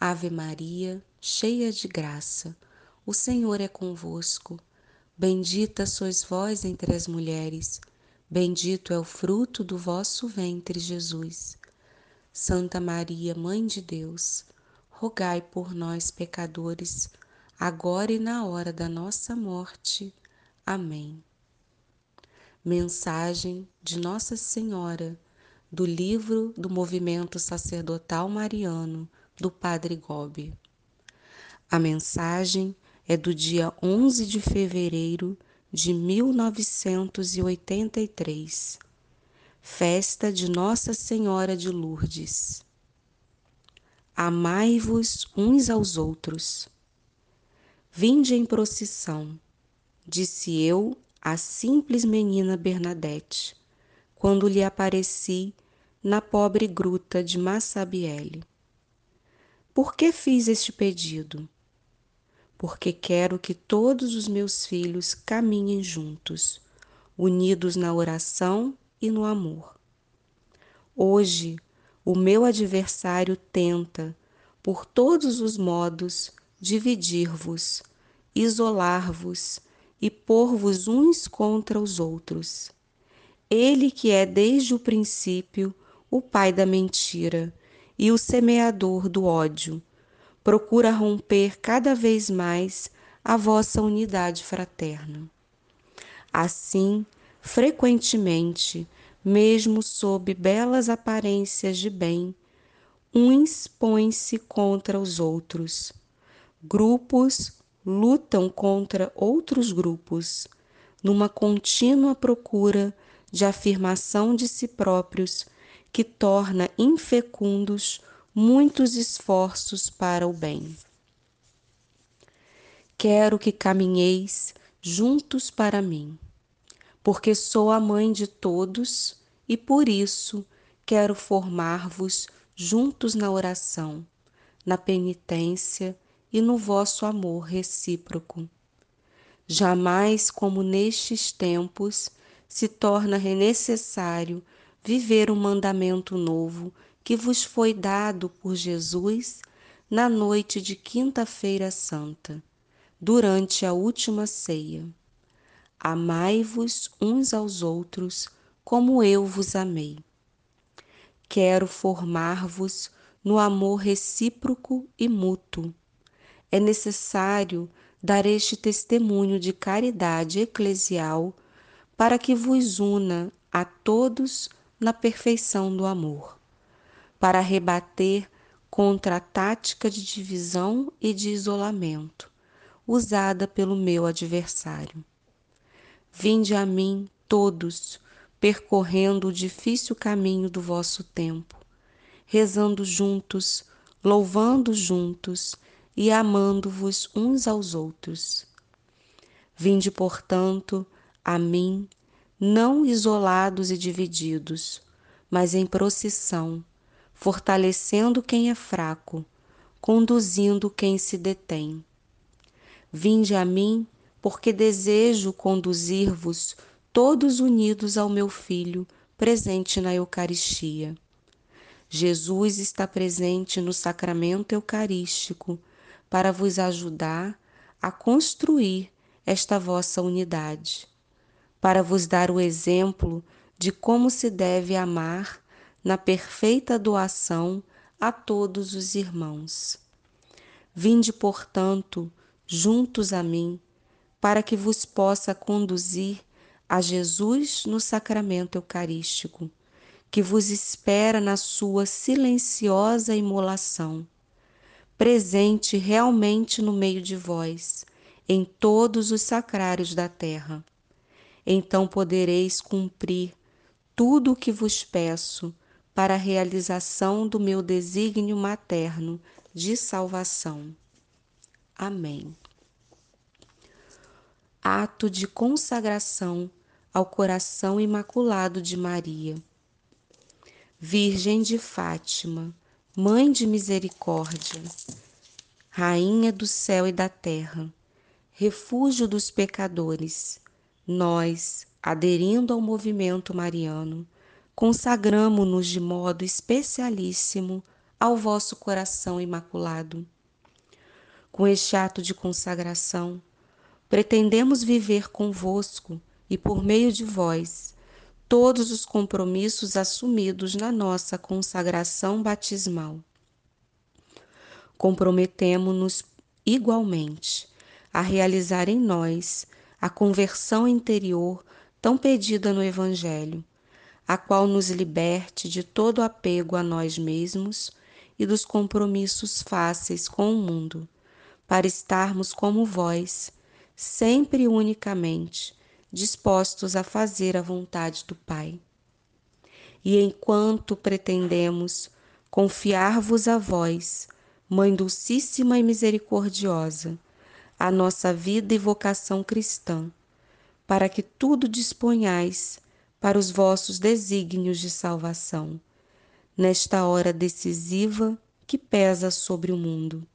Ave Maria, cheia de graça, o Senhor é convosco. Bendita sois vós entre as mulheres, bendito é o fruto do vosso ventre, Jesus. Santa Maria, Mãe de Deus, rogai por nós, pecadores, agora e na hora da nossa morte. Amém. Mensagem de Nossa Senhora do livro do Movimento Sacerdotal Mariano do Padre Gobi. A mensagem é do dia 11 de fevereiro de 1983, festa de Nossa Senhora de Lourdes. Amai-vos uns aos outros. Vinde em procissão, disse eu à simples menina Bernadette, quando lhe apareci na pobre gruta de Massabielle. Por que fiz este pedido? Porque quero que todos os meus filhos caminhem juntos, unidos na oração e no amor. Hoje, o meu adversário tenta, por todos os modos, dividir-vos, isolar-vos e pôr-vos uns contra os outros. Ele que é desde o princípio o pai da mentira e o semeador do ódio, procura romper cada vez mais a vossa unidade fraterna. Assim, frequentemente, mesmo sob belas aparências de bem, uns põem-se contra os outros. Grupos lutam contra outros grupos, numa contínua procura de afirmação de si próprios que torna infecundos muitos esforços para o bem. Quero que caminheis juntos para mim, porque sou a mãe de todos e por isso quero formar-vos juntos na oração, na penitência e no vosso amor recíproco. Jamais como nestes tempos se torna necessário viver o mandamento novo que vos foi dado por Jesus na noite de Quinta-feira Santa, durante a última ceia. Amai-vos uns aos outros como eu vos amei. Quero formar-vos no amor recíproco e mútuo. É necessário dar este testemunho de caridade eclesial para que vos una a todos na perfeição do amor, para rebater contra a tática de divisão e de isolamento usada pelo meu adversário. Vinde a mim todos, percorrendo o difícil caminho do vosso tempo, rezando juntos, louvando juntos e amando-vos uns aos outros. Vinde, portanto, a mim não isolados e divididos, mas em procissão, fortalecendo quem é fraco, conduzindo quem se detém. Vinde a mim, porque desejo conduzir-vos todos unidos ao meu Filho, presente na Eucaristia. Jesus está presente no sacramento eucarístico para vos ajudar a construir esta vossa unidade para vos dar o exemplo de como se deve amar na perfeita doação a todos os irmãos. Vinde, portanto, juntos a mim, para que vos possa conduzir a Jesus no sacramento eucarístico, que vos espera na sua silenciosa imolação, presente realmente no meio de vós, em todos os sacrários da terra então podereis cumprir tudo o que vos peço para a realização do meu desígnio materno de salvação. Amém. Ato de consagração ao coração imaculado de Maria. Virgem de Fátima, Mãe de Misericórdia, Rainha do céu e da terra, refúgio dos pecadores, nós, aderindo ao movimento mariano, consagramo-nos de modo especialíssimo ao vosso coração imaculado. Com este ato de consagração, pretendemos viver convosco e por meio de vós todos os compromissos assumidos na nossa consagração batismal. Comprometemo-nos igualmente a realizar em nós a conversão interior tão pedida no Evangelho, a qual nos liberte de todo apego a nós mesmos e dos compromissos fáceis com o mundo, para estarmos como vós, sempre e unicamente dispostos a fazer a vontade do Pai. E enquanto pretendemos confiar-vos a vós, Mãe Dulcíssima e Misericordiosa, a nossa vida e vocação cristã, para que tudo disponhais para os vossos desígnios de salvação, nesta hora decisiva que pesa sobre o mundo.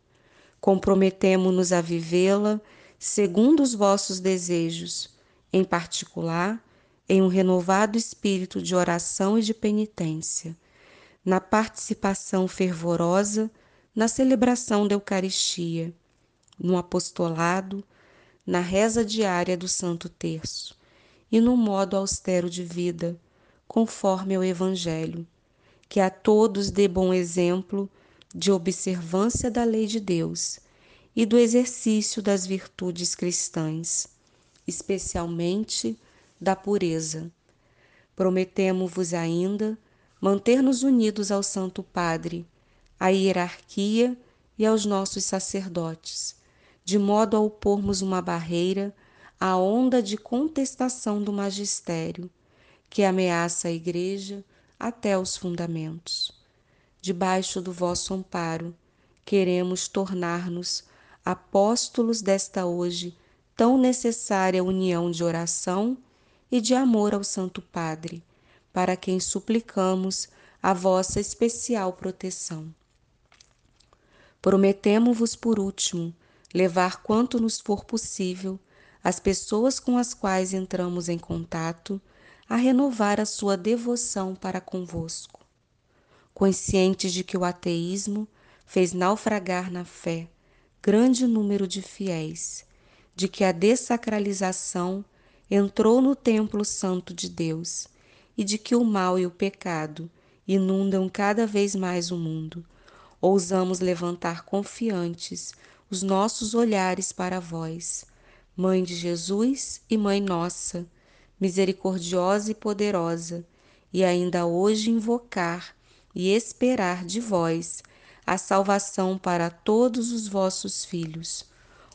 Comprometemo-nos a vivê-la segundo os vossos desejos, em particular, em um renovado espírito de oração e de penitência, na participação fervorosa na celebração da Eucaristia, no apostolado, na reza diária do Santo Terço e no modo austero de vida, conforme ao Evangelho, que a todos dê bom exemplo de observância da lei de Deus e do exercício das virtudes cristãs, especialmente da pureza. Prometemo-vos ainda manter-nos unidos ao Santo Padre, à hierarquia e aos nossos sacerdotes, de modo a opormos uma barreira à onda de contestação do magistério que ameaça a Igreja até os fundamentos. Debaixo do vosso amparo, queremos tornar-nos apóstolos desta hoje tão necessária união de oração e de amor ao Santo Padre, para quem suplicamos a vossa especial proteção. Prometemo-vos, por último, levar quanto nos for possível as pessoas com as quais entramos em contato a renovar a sua devoção para convosco. Conscientes de que o ateísmo fez naufragar na fé grande número de fiéis, de que a dessacralização entrou no templo santo de Deus e de que o mal e o pecado inundam cada vez mais o mundo ousamos levantar confiantes os nossos olhares para vós, Mãe de Jesus e Mãe nossa, misericordiosa e poderosa, e ainda hoje invocar e esperar de vós a salvação para todos os vossos filhos.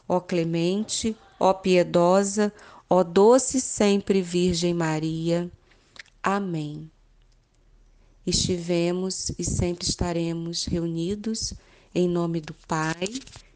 Ó clemente, ó piedosa, ó doce sempre Virgem Maria. Amém estivemos e sempre estaremos reunidos em nome do Pai,